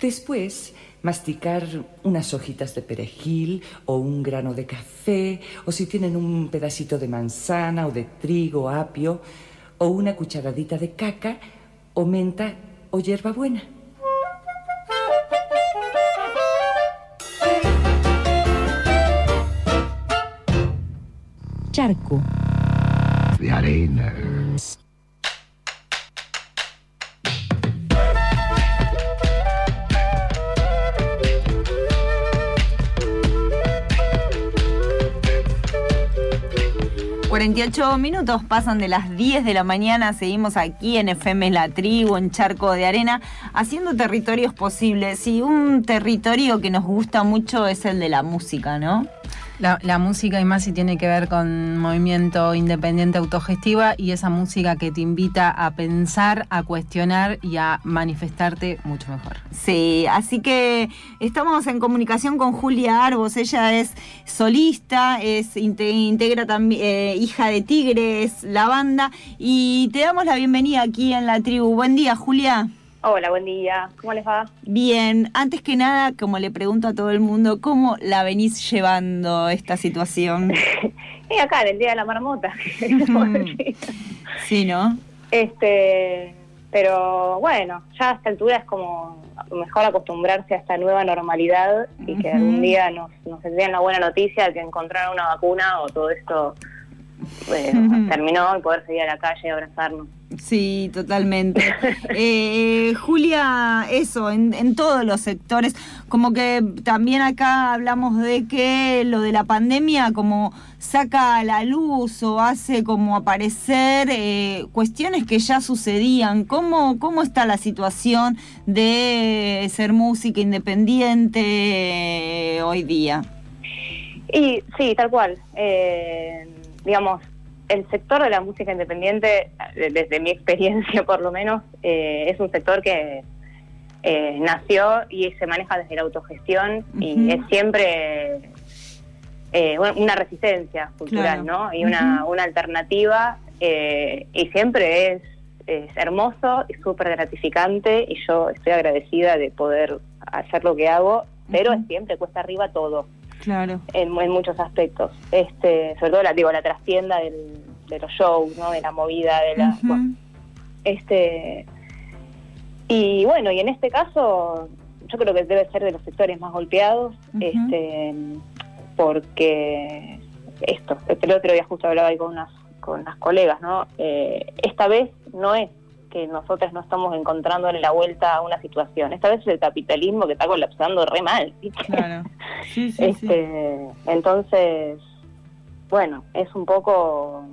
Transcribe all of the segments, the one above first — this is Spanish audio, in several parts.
Después, masticar unas hojitas de perejil o un grano de café, o si tienen un pedacito de manzana o de trigo, apio, o una cucharadita de caca, o menta o hierbabuena. Charco. De arena. 48 minutos pasan de las 10 de la mañana, seguimos aquí en FM La Tribu, en Charco de Arena, haciendo territorios posibles. Y un territorio que nos gusta mucho es el de la música, ¿no? La, música y más si tiene que ver con movimiento independiente autogestiva y esa música que te invita a pensar, a cuestionar y a manifestarte mucho mejor. Sí, así que estamos en comunicación con Julia Arbos, ella es solista, es integra también eh, hija de Tigres, la banda y te damos la bienvenida aquí en la tribu. Buen día, Julia. Hola, buen día. ¿Cómo les va? Bien. Antes que nada, como le pregunto a todo el mundo, ¿cómo la venís llevando esta situación? acá, en el Día de la Marmota. sí, ¿no? Este, pero bueno, ya a esta altura es como mejor acostumbrarse a esta nueva normalidad y que algún día nos, nos la buena noticia de que encontraron una vacuna o todo esto eh, terminó y poder seguir a la calle y abrazarnos. Sí, totalmente. Eh, Julia, eso, en, todos los sectores, como que también acá hablamos de que lo de la pandemia como saca a la luz o hace como aparecer eh, cuestiones que ya sucedían. ¿Cómo, ¿Cómo está la situación de ser música independiente hoy día? Y sí, tal cual. digamos, el sector de la música independiente, desde mi experiencia por lo menos, eh, es un sector que eh, nació y se maneja desde la autogestión y es siempre eh, una resistencia cultural, ¿no? Y una, una alternativa y siempre es, hermoso y súper gratificante y yo estoy agradecida de poder hacer lo que hago, pero siempre cuesta arriba todo claro. en, muchos aspectos. Este, sobre todo la, digo, la trastienda del, de los shows, ¿no? De la movida, de la... este y bueno, y en este caso yo creo que debe ser de los sectores más golpeados, este porque esto, el otro día justo hablaba ahí con unas con unas colegas, ¿no? Eh, esta vez no es que nosotros no estamos encontrando en la vuelta a una situación. Esta vez es el capitalismo que está colapsando re mal. Claro. Sí, sí, este, Entonces, bueno, es un poco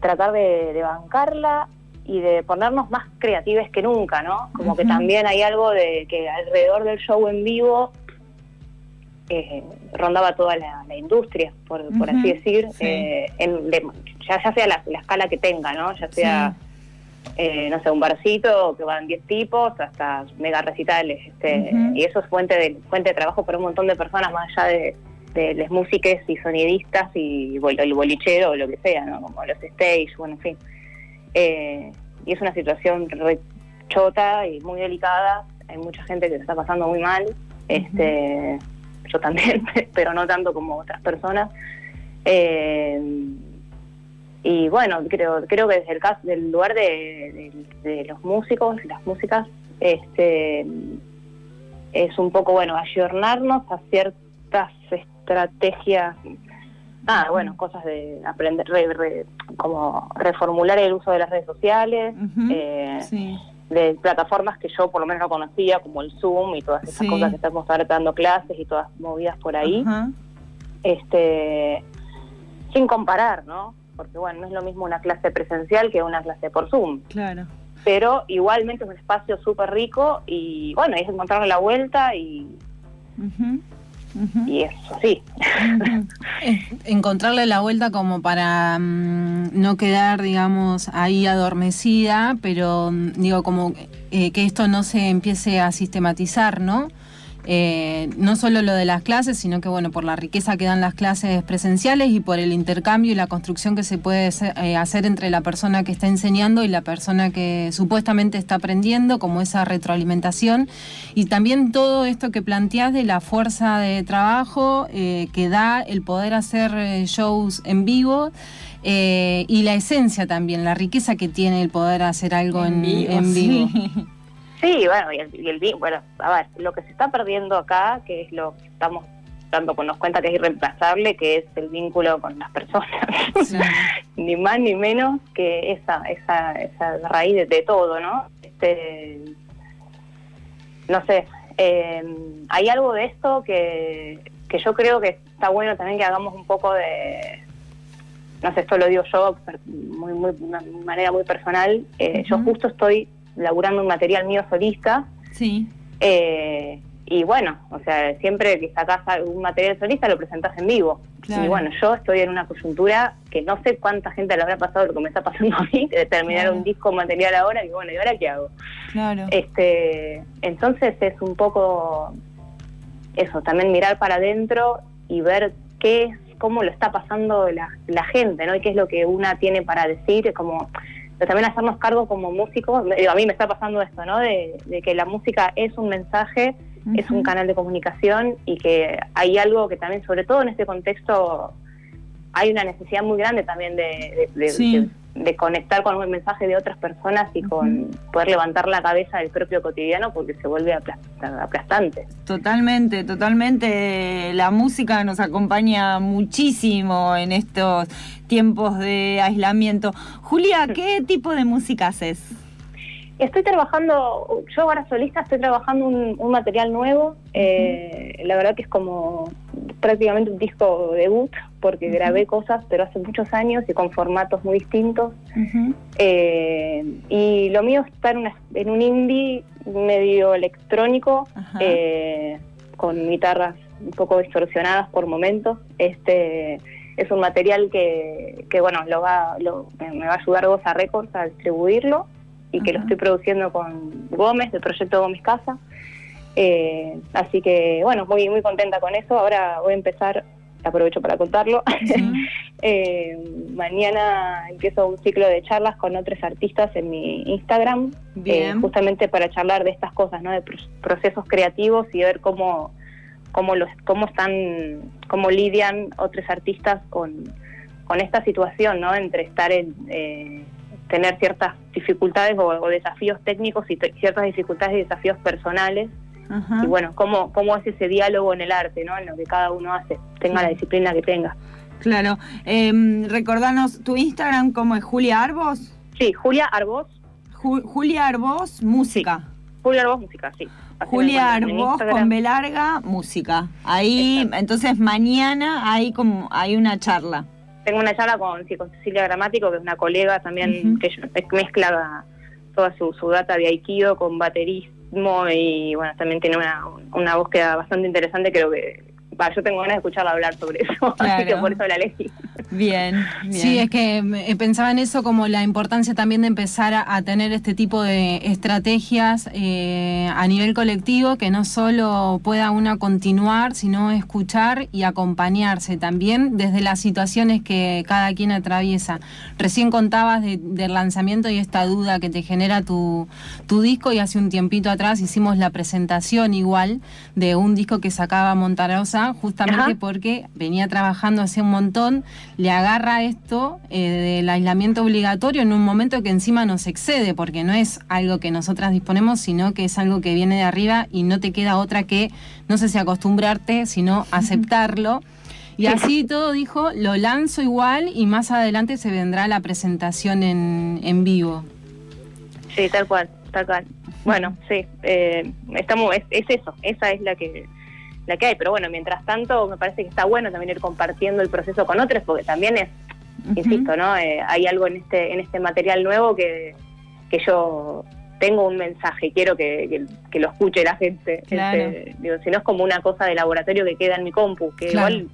tratar de, bancarla y de ponernos más creativos que nunca, ¿no? Como que también hay algo de que alrededor del show en vivo eh, rondaba toda la, industria, por, así decir, eh, ya, ya sea la, escala que tenga, ¿no? Ya sea eh, no sé, un barcito que van 10 tipos hasta mega recitales. Este, Y eso es fuente de, fuente de trabajo para un montón de personas, más allá de, de las músicas y sonidistas y el bolichero o lo que sea, ¿no? Como los stage, bueno, en fin. Eh, y es una situación chota y muy delicada. Hay mucha gente que se está pasando muy mal. Este, yo también, pero no tanto como otras personas. Eh, y bueno, creo, creo que desde el caso del lugar de, los músicos, las músicas, este es un poco bueno ayornarnos a ciertas estrategias nada, bueno, cosas de aprender, como reformular el uso de las redes sociales, eh, de plataformas que yo por lo menos no conocía, como el Zoom y todas esas cosas que estamos dando clases y todas movidas por ahí. Este, sin comparar, ¿no? porque bueno, no es lo mismo una clase presencial que una clase por Zoom. Claro. Pero igualmente es un espacio súper rico y bueno, es encontrarle la vuelta y... Y eso, sí. Encontrarle la vuelta como para mm, no quedar, digamos, ahí adormecida, pero mm, digo, como eh, que esto no se empiece a sistematizar, ¿no? Eh, no solo lo de las clases, sino que bueno, por la riqueza que dan las clases presenciales y por el intercambio y la construcción que se puede eh, hacer entre la persona que está enseñando y la persona que supuestamente está aprendiendo, como esa retroalimentación. Y también todo esto que planteas de la fuerza de trabajo eh, que da el poder hacer shows en vivo. y la esencia también, la riqueza que tiene el poder hacer algo en, vivo. Sí, bueno, y el, bueno, a ver, lo que se está perdiendo acá, que es lo que estamos dando con nos cuenta que es irreemplazable, que es el vínculo con las personas. ni más ni menos que esa, esa, esa raíz de, todo, ¿no? Este, no sé, eh, hay algo de esto que, que yo creo que está bueno también que hagamos un poco de, no sé, esto lo digo yo muy, muy, de una manera muy personal, eh, yo justo estoy laburando un material mío solista. Sí. Eh, y bueno, o sea, siempre que sacas un material solista lo presentas en vivo. Y bueno, yo estoy en una coyuntura que no sé cuánta gente le habrá pasado lo que me está pasando a mí, de terminar un disco material ahora, y bueno, ¿y ahora qué hago? Claro. Este, entonces es un poco eso, también mirar para adentro y ver qué es, cómo lo está pasando la, la gente, ¿no? Y qué es lo que una tiene para decir, como pero también hacernos cargo como músicos, a mí me está pasando esto, ¿no? De, que la música es un mensaje, es un canal de comunicación y que hay algo que también, sobre todo en este contexto, hay una necesidad muy grande también de, de, conectar con un mensaje de otras personas y con poder levantar la cabeza del propio cotidiano porque se vuelve aplastante. Totalmente, totalmente. La música nos acompaña muchísimo en estos tiempos de aislamiento. Julia, ¿qué tipo de música haces? Estoy trabajando, yo ahora solista estoy trabajando un, material nuevo, eh, la verdad que es como prácticamente un disco debut, porque grabé cosas, pero hace muchos años y con formatos muy distintos. Eh, y lo mío está en, en un indie medio electrónico, eh, con guitarras un poco distorsionadas por momentos. Este es un material que, que bueno, lo va, me va a ayudar Goza Records a distribuirlo y que lo estoy produciendo con Gómez, del proyecto Gómez Casa. Eh, así que, bueno, muy, muy contenta con eso. Ahora voy a empezar, aprovecho para contarlo. Eh, mañana empiezo un ciclo de charlas con otros artistas en mi Instagram, eh, justamente para charlar de estas cosas, ¿no? De procesos creativos y ver cómo, cómo, los, cómo están, cómo lidian otros artistas con, con esta situación, ¿no? Entre estar en tener ciertas dificultades o, desafíos técnicos y ciertas dificultades y desafíos personales. Y bueno, cómo, cómo es ese diálogo en el arte, ¿no? En lo que cada uno hace, tenga la disciplina que tenga. Claro. Eh, recordanos, ¿tu Instagram cómo es? ¿Julia Arbos? Sí, Julia Arbos. Julia Arbos, música. Julia Arbos, música, sí. Julia Arbos con B larga, música. Ahí, entonces mañana hay como hay una charla tengo una charla con, Cecilia Gramático, que es una colega también que mezcla toda su, su, data de Aikido con y bueno, también tiene una, una búsqueda bastante interesante, creo que yo tengo ganas de escucharla hablar sobre eso, así que por eso la elegí. Bien, Sí, es que eh, pensaba en eso como la importancia también de empezar a, tener este tipo de estrategias eh, a nivel colectivo, que no solo pueda una continuar, sino escuchar y acompañarse también desde las situaciones que cada quien atraviesa. Recién contabas del lanzamiento y esta duda que te genera tu, tu disco y hace un tiempito atrás hicimos la presentación igual de un disco que sacaba Montarosa, justamente porque venía trabajando hace un montón le agarra esto eh, del aislamiento obligatorio en un momento que encima nos excede, porque no es algo que nosotras disponemos, sino que es algo que viene de arriba y no te queda otra que, no sé si acostumbrarte, sino aceptarlo. Y así todo dijo, lo lanzo igual y más adelante se vendrá la presentación en, en vivo. Sí, tal cual, tal cual. Bueno, sí, eh, estamos, es eso, esa es la que la que hay. Pero bueno, mientras tanto, me parece que está bueno también ir compartiendo el proceso con otros, porque también es, insisto, ¿no? Eh, hay algo en este, en este material nuevo que, que yo tengo un mensaje, quiero que, que, lo escuche la gente. Este, digo, si no es como una cosa de laboratorio que queda en mi compu, que igual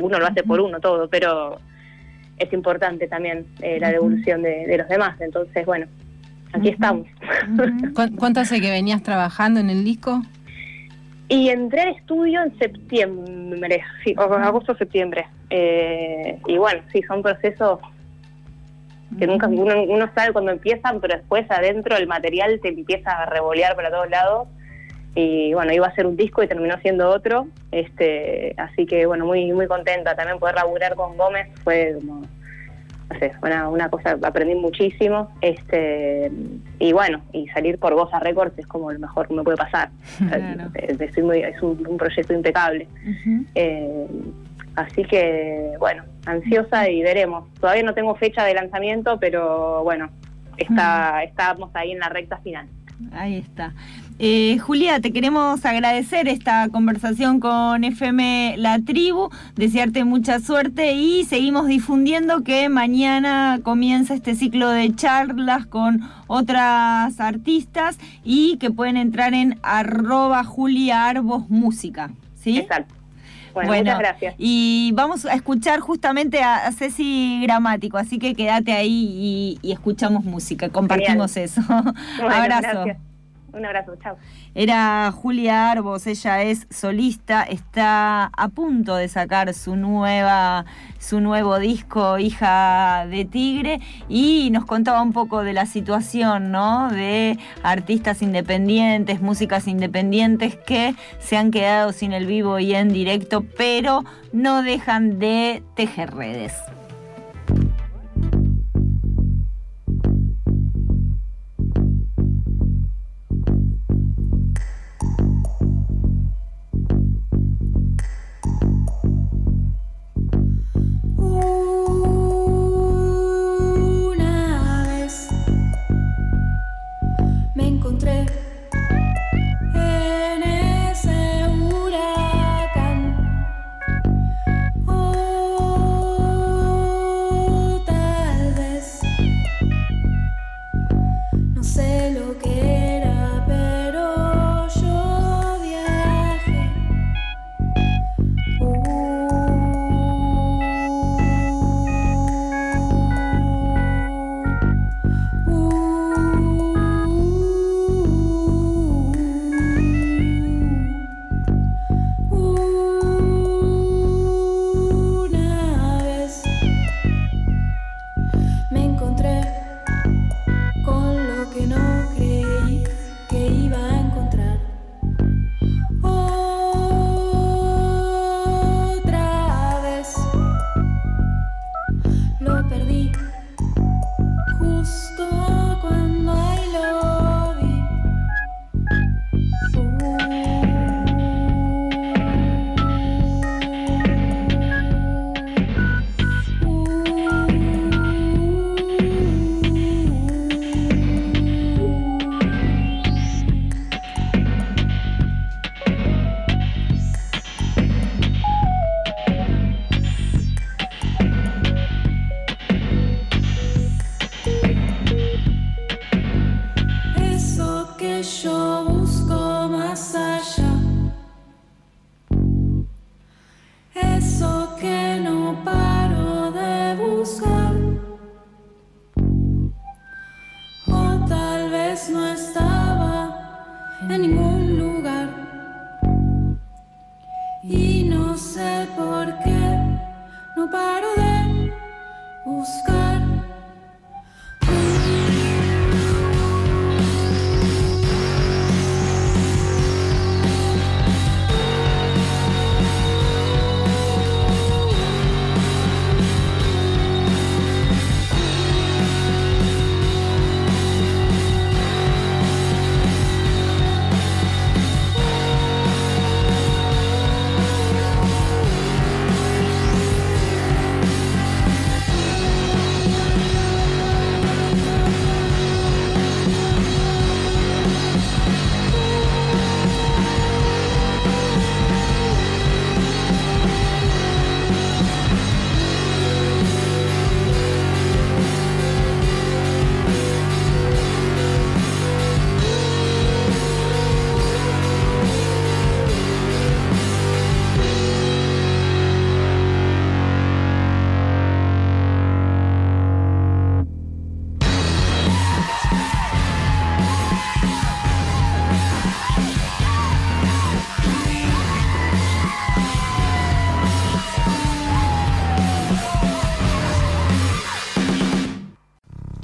uno lo hace por uno todo, pero es importante también eh, la devolución de, de, los demás. Entonces, bueno, aquí estamos. ¿Cuánto hace que venías trabajando en el disco? Y entré al estudio en septiembre, sí, o agosto septiembre. Eh, y bueno, sí, son procesos que nunca uno, uno sabe cuando empiezan, pero después adentro el material te empieza a revolear para todos lados. Y bueno, iba a ser un disco y terminó siendo otro. Este, así que bueno, muy muy contenta también poder laburar con Gómez fue como no sé, una, una cosa, aprendí muchísimo, este, y bueno, y salir por Goza Records es como lo mejor que me puede pasar. Claro. Es, es muy- es un, un proyecto impecable. Eh, así que, bueno, ansiosa y veremos. Todavía no tengo fecha de lanzamiento, pero bueno, está, estamos ahí en la recta final. Ahí está. Eh, Julia, te queremos agradecer esta conversación con FM La Tribu, desearte mucha suerte y seguimos difundiendo que mañana comienza este ciclo de charlas con otras artistas y que pueden entrar en arroba Julia Arbos Música. ¿Sí? Exacto. Bueno, muchas gracias. Y vamos a escuchar justamente a, Ceci Gramático, así que quédate ahí y, y escuchamos música, compartimos eso. Bueno, Abrazo. gracias. Un abrazo, chao. Era Julia Arbos, ella es solista, está a punto de sacar su nueva su nuevo disco Hija de Tigre y nos contaba un poco de la situación, ¿no? De artistas independientes, músicas independientes que se han quedado sin el vivo y en directo, pero no dejan de tejer redes. Encontré stop. para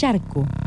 charco.